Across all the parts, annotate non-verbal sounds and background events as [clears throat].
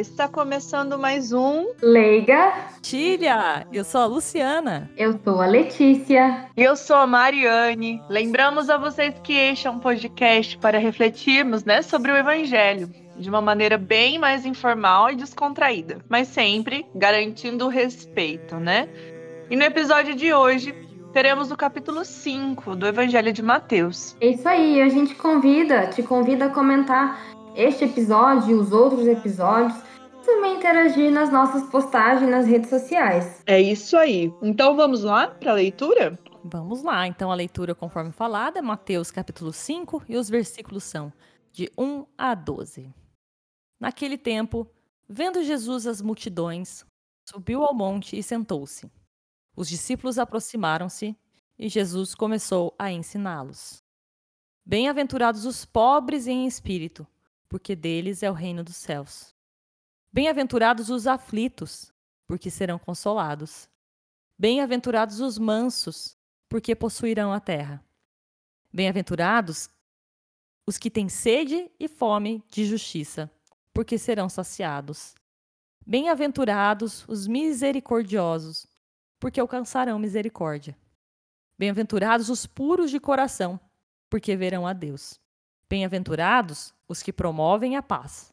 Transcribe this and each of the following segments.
Está começando mais um Leiga. Tília, eu sou a Luciana. Eu sou a Letícia. E eu sou a Mariane. Lembramos a vocês que este é um podcast para refletirmos né, sobre o Evangelho de uma maneira bem mais informal e descontraída, mas sempre garantindo o respeito, né? E no episódio de hoje, teremos o capítulo 5 do Evangelho de Mateus. É isso aí, a gente convida, te convida a comentar este episódio e os outros episódios. Também interagir nas nossas postagens nas redes sociais. É isso aí. Então vamos lá para a leitura? Vamos lá. Então a leitura, conforme falada, é Mateus capítulo 5 e os versículos são de 1 a 12. Naquele tempo, vendo Jesus as multidões, subiu ao monte e sentou-se. Os discípulos aproximaram-se e Jesus começou a ensiná-los. Bem-aventurados os pobres em espírito, porque deles é o reino dos céus. Bem-aventurados os aflitos, porque serão consolados. Bem-aventurados os mansos, porque possuirão a terra. Bem-aventurados os que têm sede e fome de justiça, porque serão saciados. Bem-aventurados os misericordiosos, porque alcançarão misericórdia. Bem-aventurados os puros de coração, porque verão a Deus. Bem-aventurados os que promovem a paz,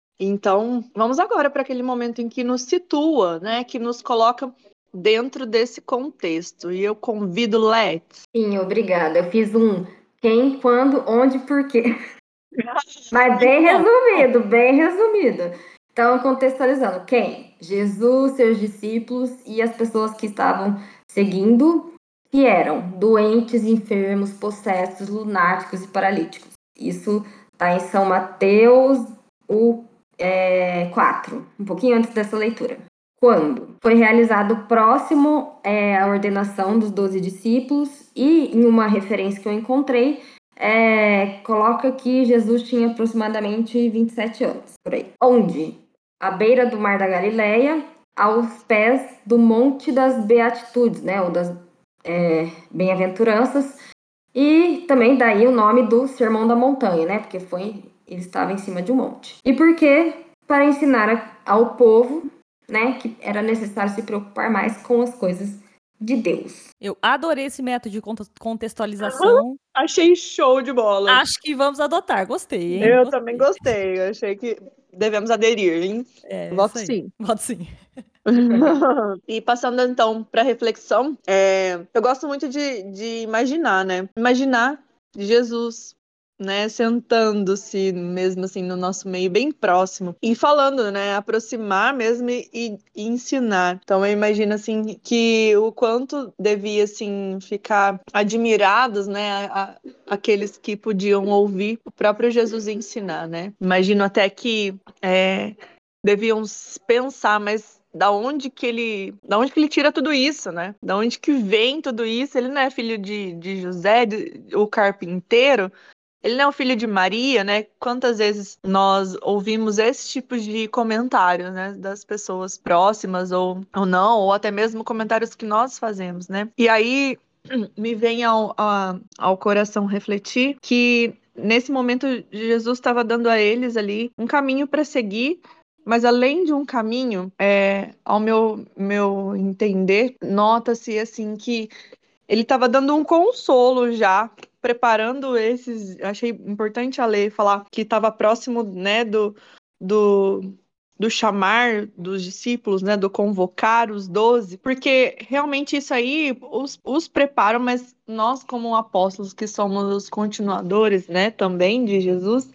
Então, vamos agora para aquele momento em que nos situa, né? Que nos coloca dentro desse contexto. E eu convido Let's. Sim, obrigada. Eu fiz um quem, quando, onde, por quê. [laughs] Mas bem resumido, bem resumido. Então, contextualizando, quem? Jesus, seus discípulos e as pessoas que estavam seguindo, que eram doentes, enfermos, possessos, lunáticos e paralíticos. Isso está em São Mateus, o é, 4, um pouquinho antes dessa leitura. Quando foi realizado próximo é, à ordenação dos doze discípulos, e em uma referência que eu encontrei, é, coloca que Jesus tinha aproximadamente 27 anos, por aí. Onde? À beira do Mar da Galileia, aos pés do Monte das Beatitudes, né, ou das é, Bem-aventuranças, e também daí o nome do Sermão da Montanha, né, porque foi ele estava em cima de um monte. E por quê? Para ensinar ao povo, né, que era necessário se preocupar mais com as coisas de Deus. Eu adorei esse método de contextualização. Achei show de bola. Acho que vamos adotar, gostei. Hein? Eu gostei. também gostei. Eu achei que devemos aderir, hein? É, Voto sim. Voto sim. [laughs] e passando então para reflexão, é, eu gosto muito de, de imaginar, né? Imaginar Jesus né, sentando-se mesmo assim no nosso meio bem próximo e falando, né, aproximar mesmo e, e ensinar. Então eu imagino assim que o quanto devia assim ficar admirados, né, a, a, aqueles que podiam ouvir o próprio Jesus ensinar, né. Imagino até que é, deviam pensar, mas da onde que ele, da onde que ele tira tudo isso, né? Da onde que vem tudo isso? Ele não é filho de, de José, de, o carpinteiro? Ele não é o filho de Maria, né? Quantas vezes nós ouvimos esse tipo de comentário, né? Das pessoas próximas ou, ou não, ou até mesmo comentários que nós fazemos, né? E aí [clears throat] me vem ao, ao, ao coração refletir que nesse momento Jesus estava dando a eles ali um caminho para seguir mas além de um caminho, é, ao meu, meu entender, nota-se assim que ele estava dando um consolo já, preparando esses. Achei importante a lei falar que estava próximo, né, do, do, do chamar dos discípulos, né, do convocar os doze, porque realmente isso aí os, os preparam, mas nós como apóstolos que somos os continuadores, né, também de Jesus,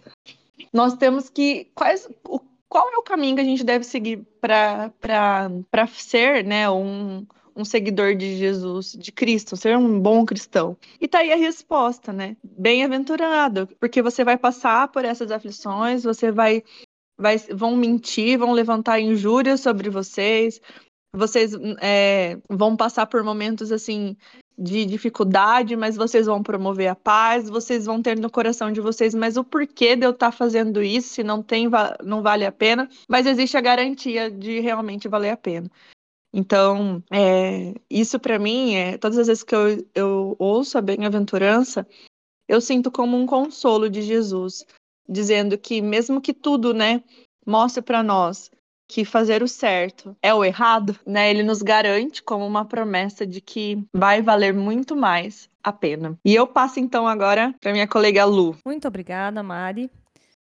nós temos que quais o qual é o caminho que a gente deve seguir para ser né, um, um seguidor de Jesus, de Cristo, ser um bom cristão? E tá aí a resposta, né? Bem-aventurado, porque você vai passar por essas aflições, você vai, vai vão mentir, vão levantar injúrias sobre vocês, vocês é, vão passar por momentos assim de dificuldade, mas vocês vão promover a paz, vocês vão ter no coração de vocês, mas o porquê de eu estar tá fazendo isso, se não tem, não vale a pena, mas existe a garantia de realmente valer a pena. Então, é, isso para mim, é, todas as vezes que eu, eu ouço a bem-aventurança, eu sinto como um consolo de Jesus, dizendo que mesmo que tudo, né, mostre para nós que fazer o certo é o errado, né? Ele nos garante como uma promessa de que vai valer muito mais a pena. E eu passo então agora para minha colega Lu. Muito obrigada, Mari.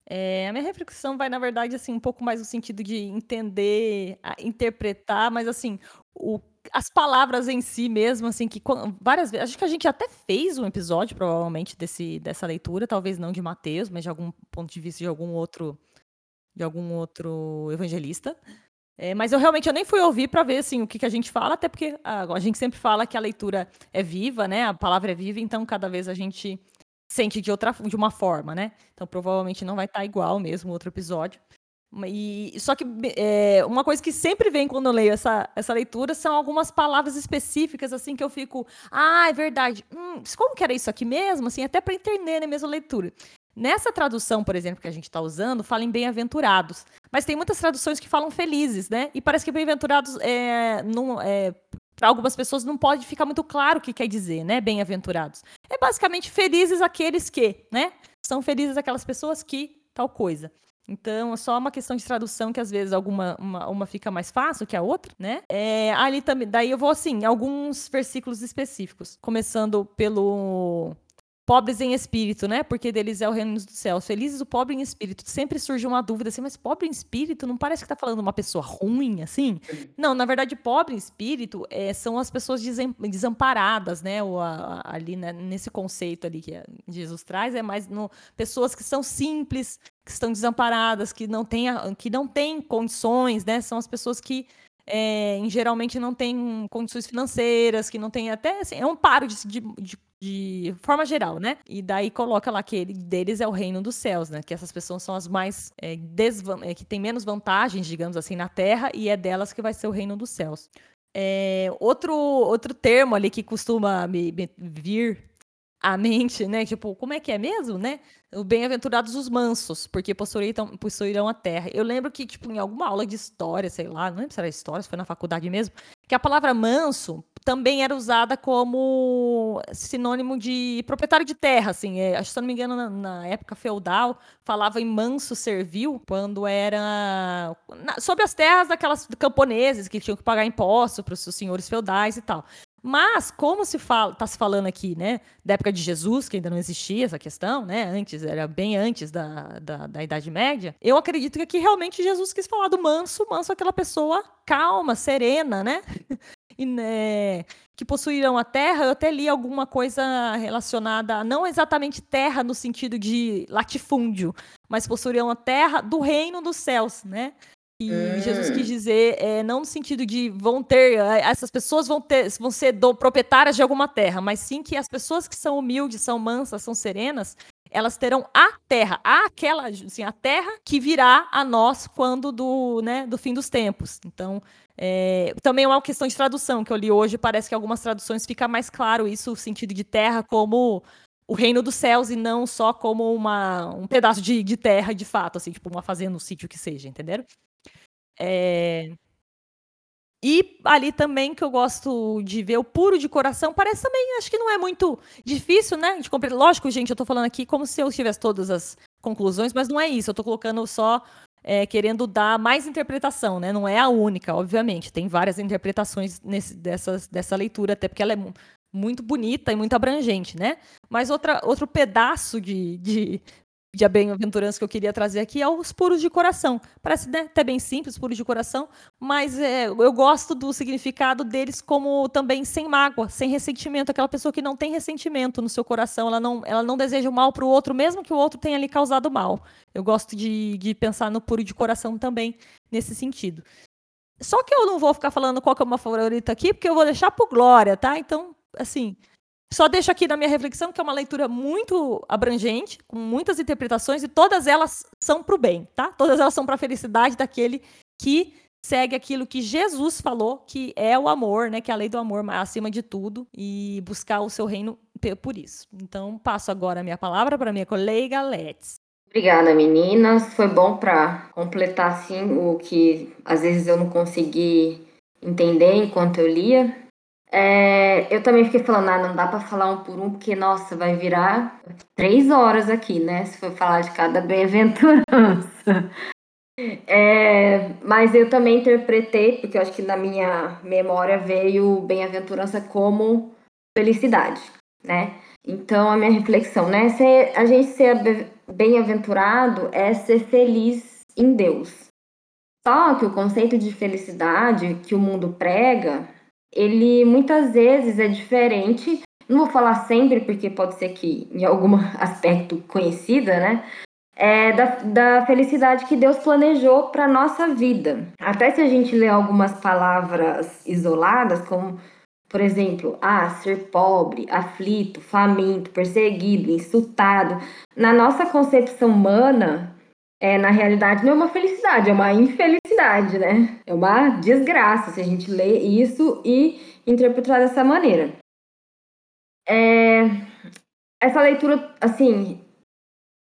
É, a minha reflexão vai, na verdade, assim, um pouco mais no sentido de entender, interpretar, mas assim, o, as palavras em si mesmo, assim, que várias vezes. Acho que a gente até fez um episódio, provavelmente, desse, dessa leitura, talvez não de Mateus, mas de algum ponto de vista de algum outro de algum outro evangelista. É, mas eu realmente eu nem fui ouvir para ver assim, o que, que a gente fala, até porque a, a, gente sempre fala que a leitura é viva, né? A palavra é viva, então cada vez a gente sente de outra de uma forma, né? Então provavelmente não vai estar tá igual mesmo outro episódio. E, só que é, uma coisa que sempre vem quando eu leio essa, essa leitura são algumas palavras específicas, assim, que eu fico, ah, é verdade, hum, como que era isso aqui mesmo? Assim, até para entender na mesma leitura. Nessa tradução, por exemplo, que a gente está usando, fala em bem-aventurados. Mas tem muitas traduções que falam felizes, né? E parece que bem-aventurados, é, é, para algumas pessoas, não pode ficar muito claro o que quer dizer, né? Bem-aventurados. É basicamente felizes aqueles que, né? São felizes aquelas pessoas que tal coisa. Então, é só uma questão de tradução que às vezes alguma uma, uma fica mais fácil que a outra, né? É, ali também, daí eu vou assim, alguns versículos específicos, começando pelo pobres em espírito, né? Porque deles é o reino dos céus. Felizes o pobre em espírito. Sempre surge uma dúvida assim, mas pobre em espírito não parece que tá falando uma pessoa ruim, assim? Não, na verdade, pobre em espírito é, são as pessoas desamparadas, né? Ou a, a, ali né? nesse conceito ali que Jesus traz, é mais no, pessoas que são simples, que estão desamparadas, que não têm, que não têm condições, né? São as pessoas que é, geralmente não têm condições financeiras, que não tem até assim, é um paro de, de, de de forma geral, né? E daí coloca lá que ele, deles é o reino dos céus, né? Que essas pessoas são as mais é, é, que tem menos vantagens, digamos assim, na Terra e é delas que vai ser o reino dos céus. É, outro outro termo ali que costuma me, me vir à mente, né? Tipo, como é que é mesmo, né? O bem-aventurados os mansos, porque possuirão, a terra. Eu lembro que, tipo, em alguma aula de história, sei lá, não lembro se era história, se foi na faculdade mesmo, que a palavra manso também era usada como sinônimo de proprietário de terra, assim. É, se não me engano, na, na, época feudal, falava em manso servil, quando era na, sobre as terras daquelas camponeses que tinham que pagar impostos para os senhores feudais e tal. Mas, como se fala, está se falando aqui, né, da época de Jesus, que ainda não existia essa questão, né, antes, era bem antes da, da, da Idade Média, eu acredito que aqui realmente Jesus quis falar do manso, manso aquela pessoa calma, serena, né, [laughs] e, né, que possuíram a terra, eu até li alguma coisa relacionada, não exatamente terra no sentido de latifúndio, mas possuíram a terra do reino dos céus, né? E hum. Jesus quis dizer, é, não no sentido de vão ter, é, essas pessoas vão ter, vão ser do, proprietárias de alguma terra, mas sim que as pessoas que são humildes, são mansas, são serenas, elas terão a terra, aquela, assim, a terra que virá a nós quando do, né, do fim dos tempos. Então, é, também é uma questão de tradução que eu li hoje. Parece que algumas traduções fica mais claro isso, o sentido de terra como o reino dos céus e não só como uma, um pedaço de, de terra de fato, assim, tipo uma fazenda, um sítio que seja, entenderam? É... E ali também que eu gosto de ver o puro de coração, parece também, acho que não é muito difícil, né? De compreender. Lógico, gente, eu tô falando aqui como se eu tivesse todas as conclusões, mas não é isso. Eu tô colocando só é, querendo dar mais interpretação, né? Não é a única, obviamente. Tem várias interpretações nesse, dessas, dessa leitura, até porque ela é muito bonita e muito abrangente, né? Mas outra, outro pedaço de, de de bem-aventurança que eu queria trazer aqui é os puros de coração. Parece né, até bem simples, puros de coração, mas é, eu gosto do significado deles como também sem mágoa, sem ressentimento. Aquela pessoa que não tem ressentimento no seu coração, ela não, ela não deseja o mal para o outro, mesmo que o outro tenha lhe causado mal. Eu gosto de, de pensar no puro de coração também nesse sentido. Só que eu não vou ficar falando qual que é uma favorita aqui, porque eu vou deixar por Glória, tá? Então, assim, só deixo aqui na minha reflexão que é uma leitura muito abrangente, com muitas interpretações, e todas elas são para o bem, tá? Todas elas são para a felicidade daquele que segue aquilo que Jesus falou, que é o amor, né? Que é a lei do amor acima de tudo e buscar o seu reino por isso. Então, passo agora a minha palavra para minha colega Let's. Obrigada, meninas. Foi bom para completar assim o que às vezes eu não consegui entender enquanto eu lia. É, eu também fiquei falando, ah, não dá para falar um por um, porque, nossa, vai virar três horas aqui, né? Se for falar de cada bem-aventurança. [laughs] É, mas eu também interpretei, porque eu acho que na minha memória veio bem-aventurança como felicidade, né? Então, a minha reflexão, né? Ser, a gente ser bem-aventurado é ser feliz em Deus. Só que o conceito de felicidade que o mundo prega, ele muitas vezes é diferente. Não vou falar sempre, porque pode ser que em algum [laughs] aspecto conhecida, né? é, da, da felicidade que Deus planejou para nossa vida. Até se a gente ler algumas palavras isoladas, como, por exemplo, ah, ser pobre, aflito, faminto, perseguido, insultado, na nossa concepção humana, é, na realidade não é uma felicidade, é uma infelicidade, né? É uma desgraça se a gente lê isso e interpretar dessa maneira. É, essa leitura, assim,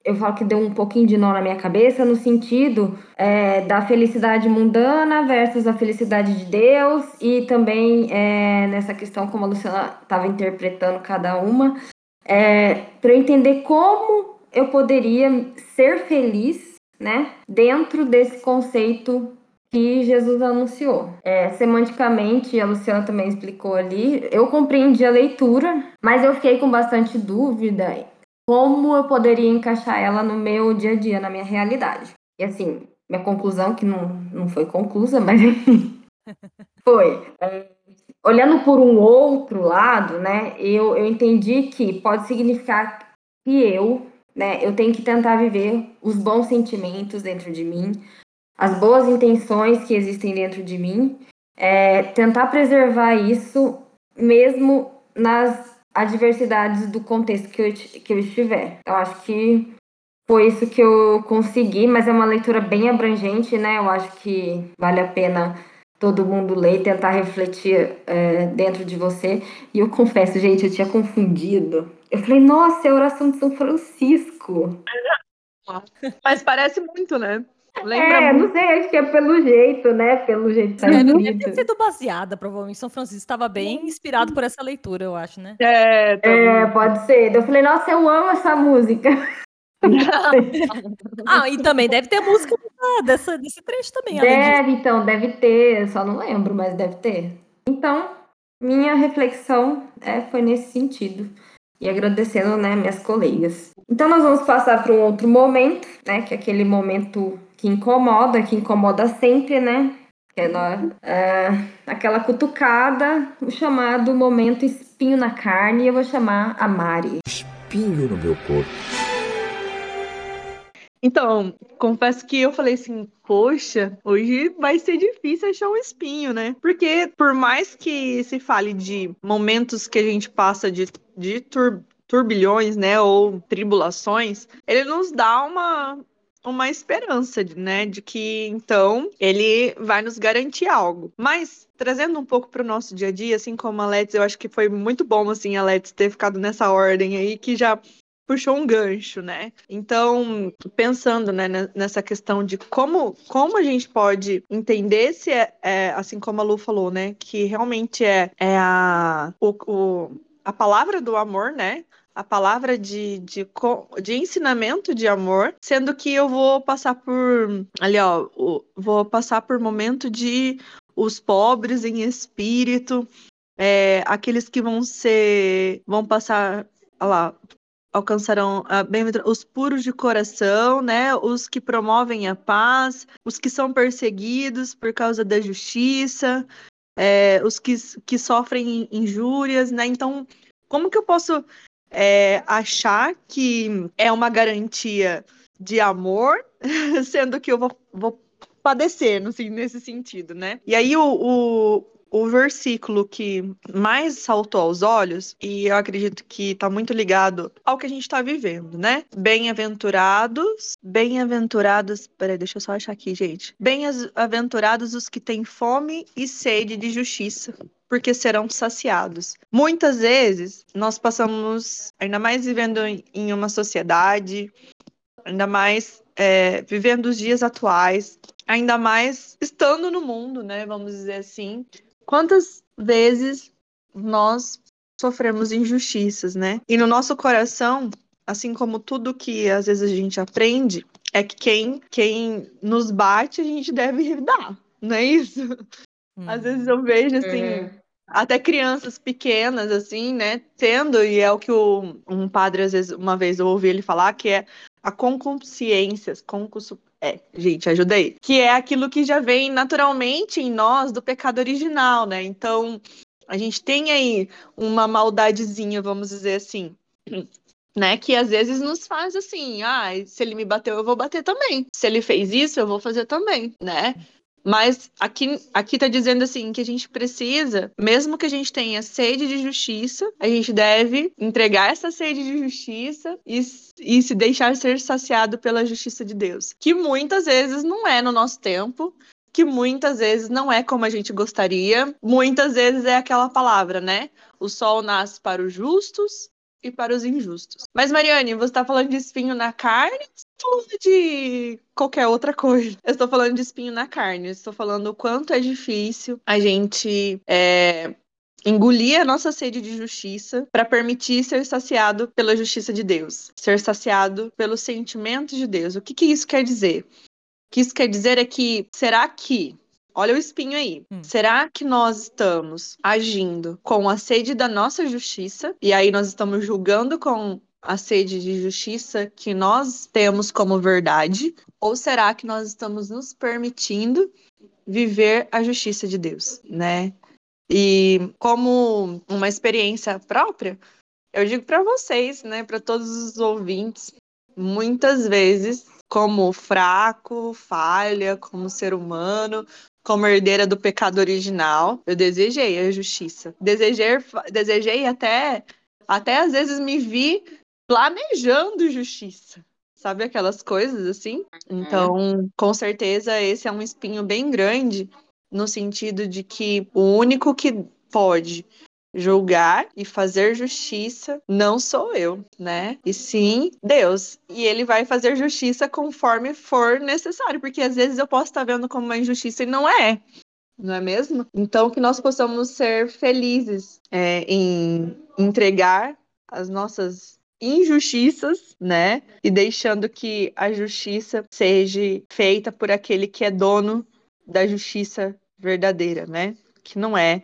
eu falo que deu um pouquinho de nó na minha cabeça, no sentido é, da felicidade mundana versus a felicidade de Deus, e também é, nessa questão, como a Luciana estava interpretando cada uma, é, para eu entender como eu poderia ser feliz né, dentro desse conceito que Jesus anunciou. É, semanticamente, a Luciana também explicou ali, eu compreendi a leitura, mas eu fiquei com bastante dúvida como eu poderia encaixar ela no meu dia a dia, na minha realidade. E assim, minha conclusão, que não, não foi conclusa, [laughs] mas foi. É, olhando por um outro lado, né, eu, eu entendi que pode significar que eu, né, eu tenho que tentar viver os bons sentimentos dentro de mim, as boas intenções que existem dentro de mim, é, tentar preservar isso mesmo nas adversidades do contexto que eu, que eu estiver. Eu acho que foi isso que eu consegui, mas é uma leitura bem abrangente, né? Eu acho que vale a pena todo mundo ler e tentar refletir é, dentro de você. E eu confesso, gente, eu tinha confundido. Eu falei, nossa, é a oração de São Francisco. Mas parece muito, né? Lembra é, muito. não sei, acho que é pelo jeito, né? Pelo jeito que tá Deve ter sido baseada, provavelmente. São Francisco estava bem inspirado por essa leitura, eu acho, né? É, tá é pode ser. Eu falei, nossa, eu amo essa música. [laughs] ah, e também deve ter música dessa, desse trecho também. Deve, então, deve ter. Só não lembro, mas deve ter. Então, minha reflexão é, foi nesse sentido e agradecendo, né, minhas colegas. Então nós vamos passar para um outro momento, né, que é aquele momento que incomoda, que incomoda sempre, né, que é, nós, é aquela cutucada, o chamado momento espinho na carne, e eu vou chamar a Mari. Espinho no meu corpo. Então, confesso que eu falei assim, poxa, hoje vai ser difícil achar um espinho, né? Porque por mais que se fale de momentos que a gente passa de, de tur turbilhões, né, ou tribulações, ele nos dá uma uma esperança, né, de que então ele vai nos garantir algo. Mas trazendo um pouco para o nosso dia a dia, assim como a Let's, eu acho que foi muito bom assim a Let's ter ficado nessa ordem aí que já puxou um gancho, né? Então, pensando né, nessa questão de como, como a gente pode entender se é, é assim como a Lu falou, né? Que realmente é, é a, o, o, a palavra do amor, né? a palavra de, de, de, ensinamento de amor, sendo que eu vou passar por ali, ó, vou passar por momento de os pobres em espírito, é, aqueles que vão ser, vão passar, lá, alcançarão a bem os puros de coração, né? Os que promovem a paz, os que são perseguidos por causa da justiça, é, os que, que sofrem injúrias, né? Então, como que eu posso é, achar que é uma garantia de amor, [laughs] sendo que eu vou, vou padecer no, nesse sentido, né? E aí o, o o versículo que mais saltou aos olhos, e eu acredito que está muito ligado ao que a gente está vivendo, né? Bem-aventurados, bem-aventurados. Peraí, deixa eu só achar aqui, gente. Bem-aventurados os que têm fome e sede de justiça, porque serão saciados. Muitas vezes nós passamos, ainda mais vivendo em uma sociedade, ainda mais é, vivendo os dias atuais, ainda mais estando no mundo, né? Vamos dizer assim. Quantas vezes nós sofremos injustiças, né? E no nosso coração, assim como tudo que às vezes a gente aprende, é que quem, quem nos bate, a gente deve dar, não é isso? Hum. Às vezes eu vejo assim. É até crianças pequenas, assim, né, tendo, e é o que o, um padre, às vezes, uma vez eu ouvi ele falar, que é a conconsciência, concurso, é, gente, ajudei, que é aquilo que já vem naturalmente em nós do pecado original, né, então a gente tem aí uma maldadezinha, vamos dizer assim, [clears throat] né, que às vezes nos faz assim, ah, se ele me bateu, eu vou bater também, se ele fez isso, eu vou fazer também, né, mas aqui, aqui tá dizendo assim que a gente precisa, mesmo que a gente tenha sede de justiça, a gente deve entregar essa sede de justiça e, e se deixar ser saciado pela justiça de Deus. Que muitas vezes não é no nosso tempo, que muitas vezes não é como a gente gostaria, muitas vezes é aquela palavra, né? O sol nasce para os justos e para os injustos. Mas, Mariane, você está falando de espinho na carne tá falando de qualquer outra coisa? Eu estou falando de espinho na carne. Eu estou falando o quanto é difícil a gente é, engolir a nossa sede de justiça para permitir ser saciado pela justiça de Deus, ser saciado pelos sentimentos de Deus. O que, que isso quer dizer? O que isso quer dizer é que será que Olha o espinho aí. Hum. Será que nós estamos agindo com a sede da nossa justiça? E aí nós estamos julgando com a sede de justiça que nós temos como verdade? Ou será que nós estamos nos permitindo viver a justiça de Deus, né? E como uma experiência própria, eu digo para vocês, né, para todos os ouvintes, muitas vezes como fraco, falha, como ser humano, como herdeira do pecado original, eu desejei a justiça. Desejei, desejei até, até às vezes me vi planejando justiça. Sabe aquelas coisas assim? Então, com certeza, esse é um espinho bem grande, no sentido de que o único que pode julgar e fazer justiça não sou eu, né? E sim Deus. E ele vai fazer justiça conforme for necessário, porque às vezes eu posso estar vendo como uma injustiça e não é. Não é mesmo? Então, que nós possamos ser felizes é, em entregar as nossas injustiças, né? E deixando que a justiça seja feita por aquele que é dono da justiça verdadeira, né? Que não é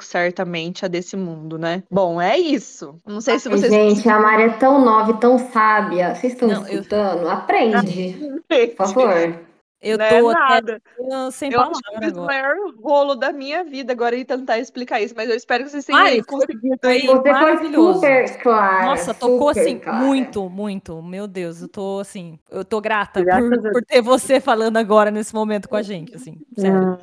certamente a desse mundo, né? Bom, é isso. Não sei se vocês. Gente, a Mari é tão nova e tão sábia. Vocês estão Não, escutando? Eu... Aprende. Por [laughs] favor. Eu não tô é nada. sem eu palavras acho que eu o maior rolo da minha vida agora e tentar explicar isso, mas eu espero que vocês tenham Ai, conseguido. Foi, foi maravilhoso. super claro. Nossa, tocou assim clara. muito, muito. Meu Deus, eu tô assim, eu tô grata por, por, ter você falando agora nesse momento com a gente, assim, sério.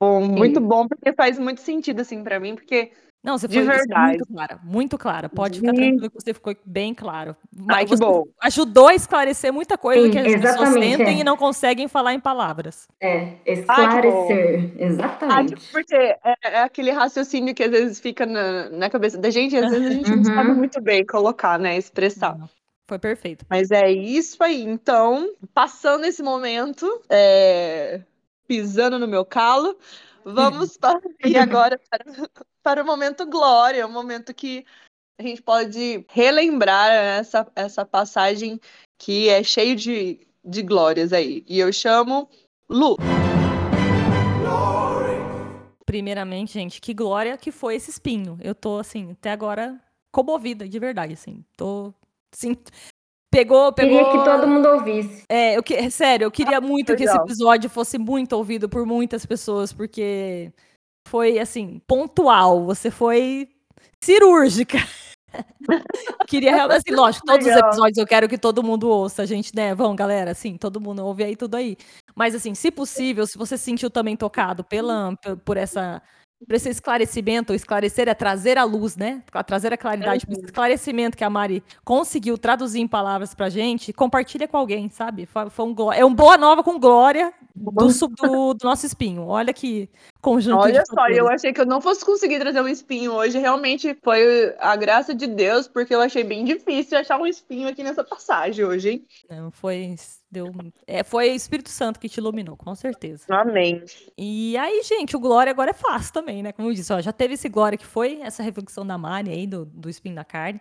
Bom, muito bom, porque faz muito sentido, assim, para mim, porque. Não, você foi muito clara, muito clara. Pode ficar tranquilo que você ficou bem claro. Ai, que bom. Ajudou a esclarecer muita coisa Sim, que as pessoas sentem é. e não conseguem falar em palavras. É, esclarecer. Ai, exatamente. Ai, porque é, é, aquele raciocínio que às vezes fica na, na cabeça da gente, e às vezes a gente uhum. não sabe muito bem colocar, né? Expressar. Foi perfeito. Mas é isso aí. Então, passando esse momento, é pisando no meu calo. Vamos [laughs] partir agora para, para o momento glória, o momento que a gente pode relembrar essa, essa passagem que é cheio de, de glórias aí. E eu chamo Lu. Primeiramente, gente, que glória que foi esse espinho. Eu tô, assim, até agora comovida, de verdade, assim. Tô, assim, Pegou, pegou. Queria que todo mundo ouvisse. É, eu que... sério, eu queria ah, muito que esse episódio fosse muito ouvido por muitas pessoas, porque foi assim, pontual. Você foi cirúrgica. [laughs] queria realmente, assim, lógico, todos Legal. os episódios eu quero que todo mundo ouça, a gente, né? Vão, galera, assim, todo mundo ouve aí tudo aí. Mas assim, se possível, se você se sentiu também tocado pela, por essa para esse esclarecimento, esclarecer é trazer a luz, né? Trazer a claridade, esse esclarecimento que a Mari conseguiu traduzir em palavras pra gente, compartilha com alguém, sabe? Foi, foi um, é um boa nova com glória do, do, do nosso espinho. Olha que conjunto Olha só, eu achei que eu não fosse conseguir trazer um espinho hoje. Realmente foi a graça de Deus, porque eu achei bem difícil achar um espinho aqui nessa passagem hoje, hein? Não, foi. Deu, é, foi o Espírito Santo que te iluminou, com certeza. Amém. E aí, gente, o Glória agora é fácil também, né? Como eu disse, ó, já teve esse Glória que foi essa reflexão da Mari aí, do, do espinho da carne.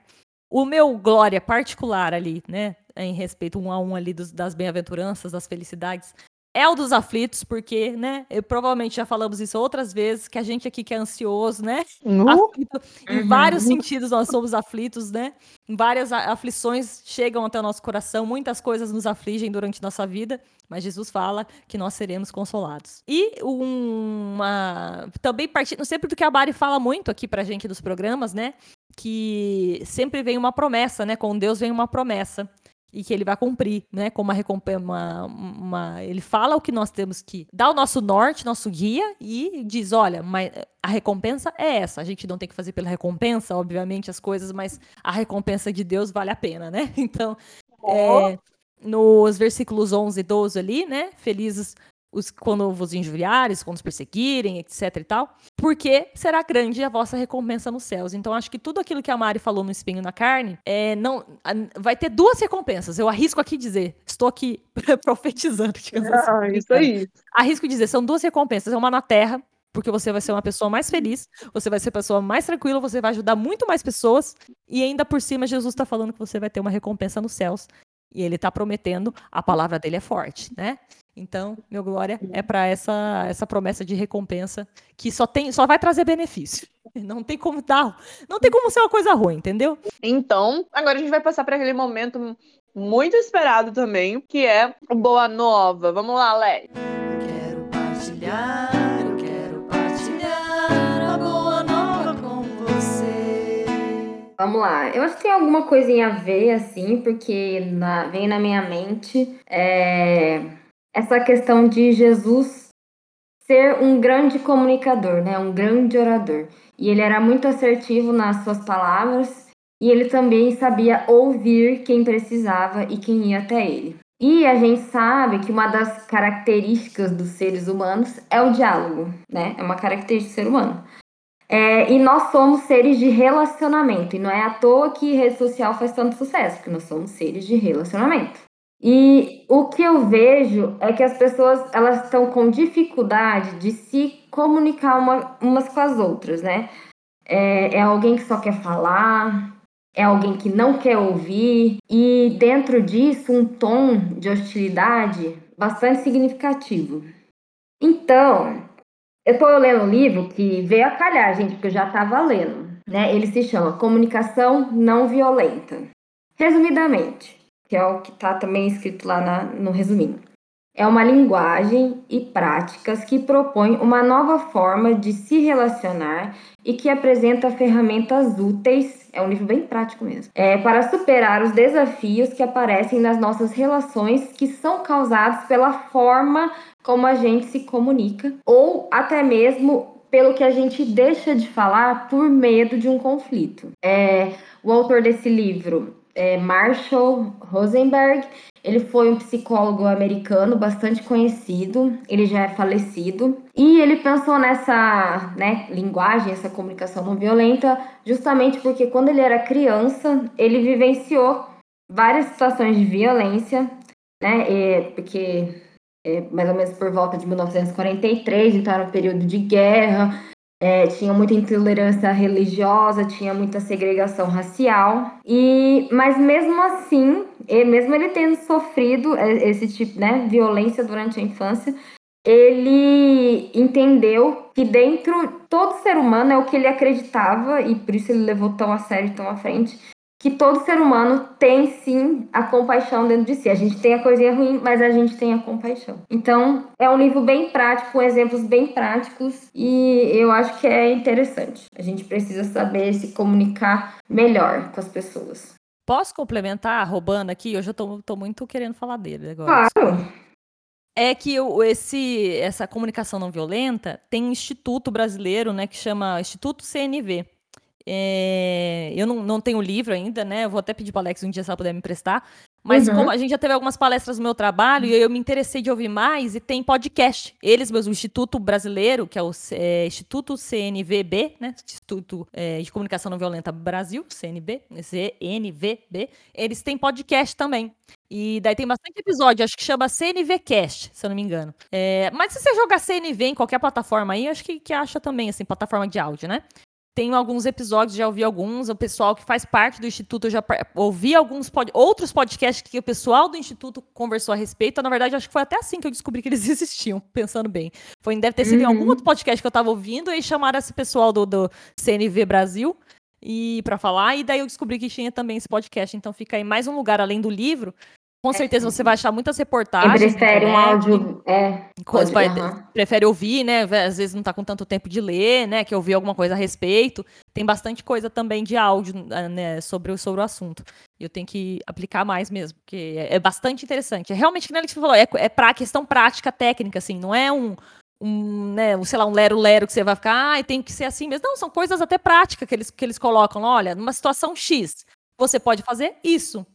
O meu Glória particular ali, né? Em respeito um a um ali dos, das bem-aventuranças, das felicidades, é o dos aflitos, porque, né? Eu, provavelmente já falamos isso outras vezes, que a gente aqui que é ansioso, né? Uh, Aflito, em uhum. vários sentidos nós somos aflitos, né? Várias aflições chegam até o nosso coração, muitas coisas nos afligem durante nossa vida, mas Jesus fala que nós seremos consolados. E uma. Também partindo sempre do que a Bari fala muito aqui pra gente dos programas, né? Que sempre vem uma promessa, né? Com Deus vem uma promessa e que ele vai cumprir, né? Como uma recompensa, uma, uma, ele fala o que nós temos que dar o nosso norte, nosso guia e diz, olha, mas a recompensa é essa. A gente não tem que fazer pela recompensa, obviamente, as coisas, mas a recompensa de Deus vale a pena, né? [laughs] Então, é, nos versículos 11 e 12 ali, né? Felizes os, quando vos injuriares, quando os perseguirem, etc e tal, porque será grande a vossa recompensa nos céus. Então, acho que tudo aquilo que a Mari falou no espinho na carne, é, não, vai ter duas recompensas. Eu arrisco aqui dizer, estou aqui [laughs] profetizando. Ah, assim, isso aí. Arrisco dizer, são duas recompensas. É uma na terra, porque você vai ser uma pessoa mais feliz, você vai ser uma pessoa mais tranquila, você vai ajudar muito mais pessoas, e ainda por cima, Jesus está falando que você vai ter uma recompensa nos céus. E ele está prometendo, a palavra dele é forte, né? Então, meu glória é para essa essa promessa de recompensa que só tem, só vai trazer benefício. [laughs] Não tem como dar, não tem como ser uma coisa ruim, entendeu? Então, agora a gente vai passar para aquele momento muito esperado também, que é o Boa Nova. Vamos lá, Lé. Quero partilhar Vamos lá. Eu acho que tem alguma coisinha a ver, assim, porque na, vem na minha mente é, essa questão de Jesus ser um grande comunicador, né? Um grande orador. E ele era muito assertivo nas suas palavras e ele também sabia ouvir quem precisava e quem ia até ele. E a gente sabe que uma das características dos seres humanos é o diálogo, né? É uma característica do ser humano. É, e nós somos seres de relacionamento. E não é à toa que rede social faz tanto sucesso, porque nós somos seres de relacionamento. E o que eu vejo é que as pessoas elas estão com dificuldade de se comunicar uma, umas com as outras, né? É, é alguém que só quer falar, é alguém que não quer ouvir, e dentro disso um tom de hostilidade bastante significativo. Então, eu estou lendo um livro que veio a calhar, gente, porque eu já estava lendo. Né? Ele se chama Comunicação Não Violenta. Resumidamente, que é o que está também escrito lá na, no resuminho. É uma linguagem e práticas que propõe uma nova forma de se relacionar e que apresenta ferramentas úteis, é um livro bem prático mesmo, é, para superar os desafios que aparecem nas nossas relações que são causados pela forma como a gente se comunica, ou até mesmo pelo que a gente deixa de falar por medo de um conflito. É, o autor desse livro é Marshall Rosenberg. Ele foi um psicólogo americano bastante conhecido, ele já é falecido, e ele pensou nessa né, linguagem, essa comunicação não violenta, justamente porque quando ele era criança, ele vivenciou várias situações de violência, né, e, porque é, mais ou menos por volta de 1943, então era um período de guerra, é, tinha muita intolerância religiosa, tinha muita segregação racial. E, mas mesmo assim, mesmo ele tendo sofrido é, esse tipo, né, violência durante a infância, ele entendeu que dentro todo ser humano é o que ele acreditava e por isso ele levou tão a sério, tão à frente, que todo ser humano tem sim a compaixão dentro de si. A gente tem a coisinha ruim, mas a gente tem a compaixão. Então, é um livro bem prático, com exemplos bem práticos e eu acho que é interessante. A gente precisa saber se comunicar melhor com as pessoas. Posso complementar, roubando aqui? Hoje eu tô, tô muito querendo falar dele agora. Claro. é que esse, essa comunicação não violenta tem um instituto brasileiro, né, que chama Instituto CNV. É, eu não, não tenho livro ainda, né? Eu vou até pedir para Alex um dia se ela puder me emprestar. Mas Uhum. como a gente já teve algumas palestras no meu trabalho e eu me interessei de ouvir mais e tem podcast. Eles mesmo, o Instituto Brasileiro, que é o é, Instituto CNVB, né? Instituto é, de Comunicação Não Violenta Brasil, CNB, CNVB, eles têm podcast também. E daí tem bastante episódio, acho que chama CNVcast, se eu não me engano. É, mas se você jogar CNV em qualquer plataforma aí, acho que, que acha também, assim, plataforma de áudio, né? Tenho alguns episódios, já ouvi alguns. O pessoal que faz parte do Instituto, eu já ouvi alguns pod- outros podcasts que o pessoal do Instituto conversou a respeito. Na verdade, acho que foi até assim que eu descobri que eles [laughs] existiam, pensando bem. Foi, deve ter sido em algum Uhum. outro podcast que eu tava ouvindo, e chamaram esse pessoal do, do CNV Brasil e para falar, e daí eu descobri que tinha também esse podcast. Então fica aí mais um lugar além do livro. Com certeza você vai achar muitas reportagens. na prefere um internet áudio. É, coisa, pode, vai- prefere ouvir, né? Às vezes não tá com tanto tempo de ler, né? Que ouvir alguma coisa a respeito. Tem bastante coisa também de áudio, né? Sobre, o- sobre o assunto. E eu tenho que aplicar mais mesmo, porque é, é bastante interessante. É realmente, a Alex falou, é, é pra questão prática, técnica, assim. Não é um, um, né, um, sei lá, um lero-lero que você vai ficar, ai, tem que ser assim mesmo. Não, são coisas até práticas que eles, que eles colocam. Olha, numa situação X, você pode fazer isso,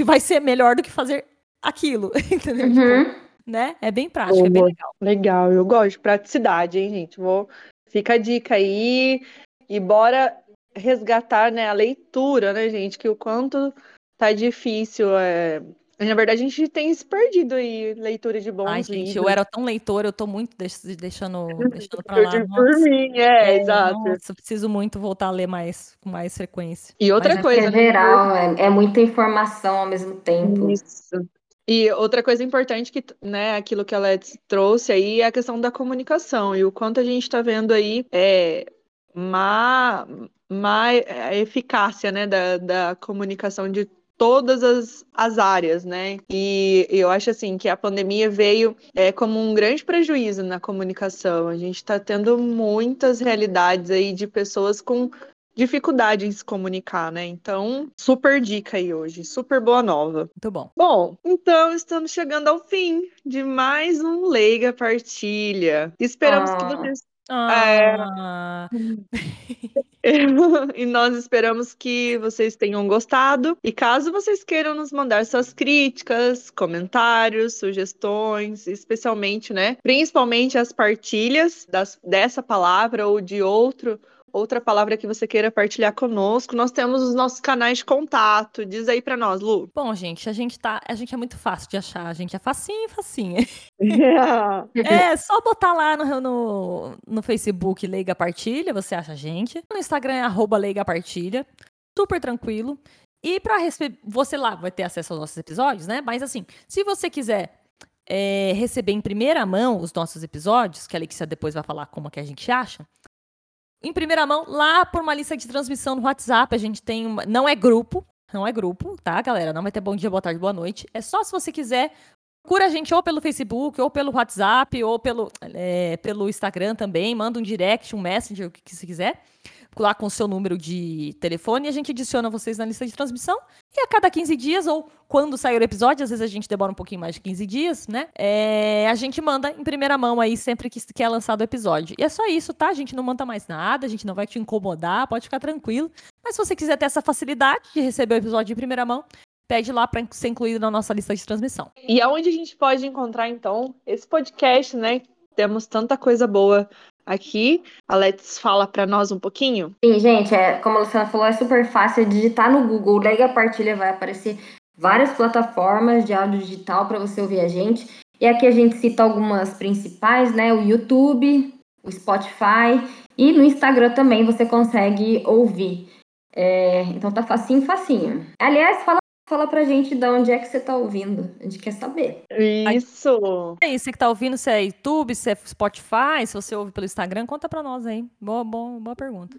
que vai ser melhor do que fazer aquilo, [laughs] entendeu? Tipo, Uhum. né? É bem prático, é bem Boa. legal. Legal, eu gosto de praticidade, hein, gente? Vou... Fica a dica aí e bora resgatar, né, a leitura, né, gente? Que o quanto tá difícil. É... Na verdade, a gente tem se perdido aí, leitura de bons Ai, gente, livros. eu era tão leitora, eu tô muito deix- deixando, [laughs] deixando pra lá. por mim, é, exato. nossa, eu preciso muito voltar a ler mais, com mais frequência. E outra Mas é coisa, É né, geral, é, é muita informação ao mesmo tempo. Isso. E outra coisa importante que, né, aquilo que a Let's trouxe aí é a questão da comunicação e o quanto a gente está vendo aí é má, má a eficácia, né, da, da comunicação de todas as, as áreas, né? E eu acho assim que a pandemia veio é, como um grande prejuízo na comunicação. A gente está tendo muitas realidades aí de pessoas com dificuldade em se comunicar, né? Então, super dica aí hoje, super boa nova. Muito bom. Bom, então estamos chegando ao fim de mais um Leiga Partilha. Esperamos que Ah. vocês Ah, [laughs] e nós esperamos que vocês tenham gostado. E caso vocês queiram nos mandar suas críticas, comentários, sugestões, especialmente, né? Principalmente as partilhas das- dessa palavra ou de outro. Outra palavra que você queira partilhar conosco, nós temos os nossos canais de contato. Diz aí pra nós, Lu. bom, gente, a gente tá, a gente é muito fácil de achar, a gente é facinho, facinho. [laughs] É, só botar lá no, no, no Facebook Leiga Partilha, você acha a gente. No Instagram é arroba Leiga Partilha. Super tranquilo. E pra receber, você lá vai ter acesso aos nossos episódios, né? Mas assim, se você quiser é, receber em primeira mão os nossos episódios, que a Alexia depois vai falar como que a gente acha, em primeira mão, lá por uma lista de transmissão no WhatsApp, a gente tem uma. Não é grupo, não é grupo, tá, galera? Não vai ter bom dia, boa tarde, boa noite. É só se você quiser. Procura a gente ou pelo Facebook, ou pelo WhatsApp, ou pelo, é, pelo Instagram também. Manda um direct, um messenger, o que, que você quiser. Lá com o seu número de telefone. E a gente adiciona vocês na lista de transmissão. E a cada 15 dias, ou quando sair o episódio, às vezes a gente demora um pouquinho mais de 15 dias, né? É, a gente manda em primeira mão aí sempre que, que é lançado o episódio. E é só isso, tá? A gente não manda mais nada, a gente não vai te incomodar, pode ficar tranquilo. Mas se você quiser ter essa facilidade de receber o episódio em primeira mão, pede lá para ser incluído na nossa lista de transmissão. E aonde a gente pode encontrar, então, esse podcast, né? Temos tanta coisa boa aqui. A Let's fala pra nós um pouquinho. Sim, gente, é, como a Luciana falou, é super fácil. Digitar no Google, Lega Partilha, vai aparecer várias plataformas de áudio digital para você ouvir a gente. E aqui a gente cita algumas principais, né? O YouTube, o Spotify e no Instagram também você consegue ouvir. É, então tá facinho, facinho. Aliás, fala, fala pra gente de onde é que você tá ouvindo. A gente quer saber. Isso! É isso, você que tá ouvindo, se é YouTube, se é Spotify, se você ouve pelo Instagram, conta pra nós aí. Boa, boa, boa pergunta.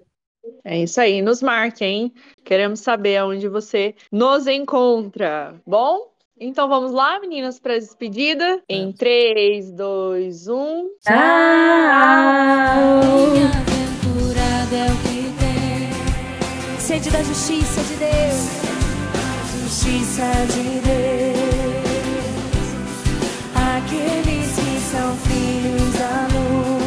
É isso aí, nos marque, hein? Queremos saber aonde você nos encontra. Bom? Então vamos lá, meninas, para despedida. Em Vamos. 3, 2, 1. Tchau! Bem-aventurado é o que tem Sede da justiça de Deus justiça de Deus. Aqueles que são filhos da luz.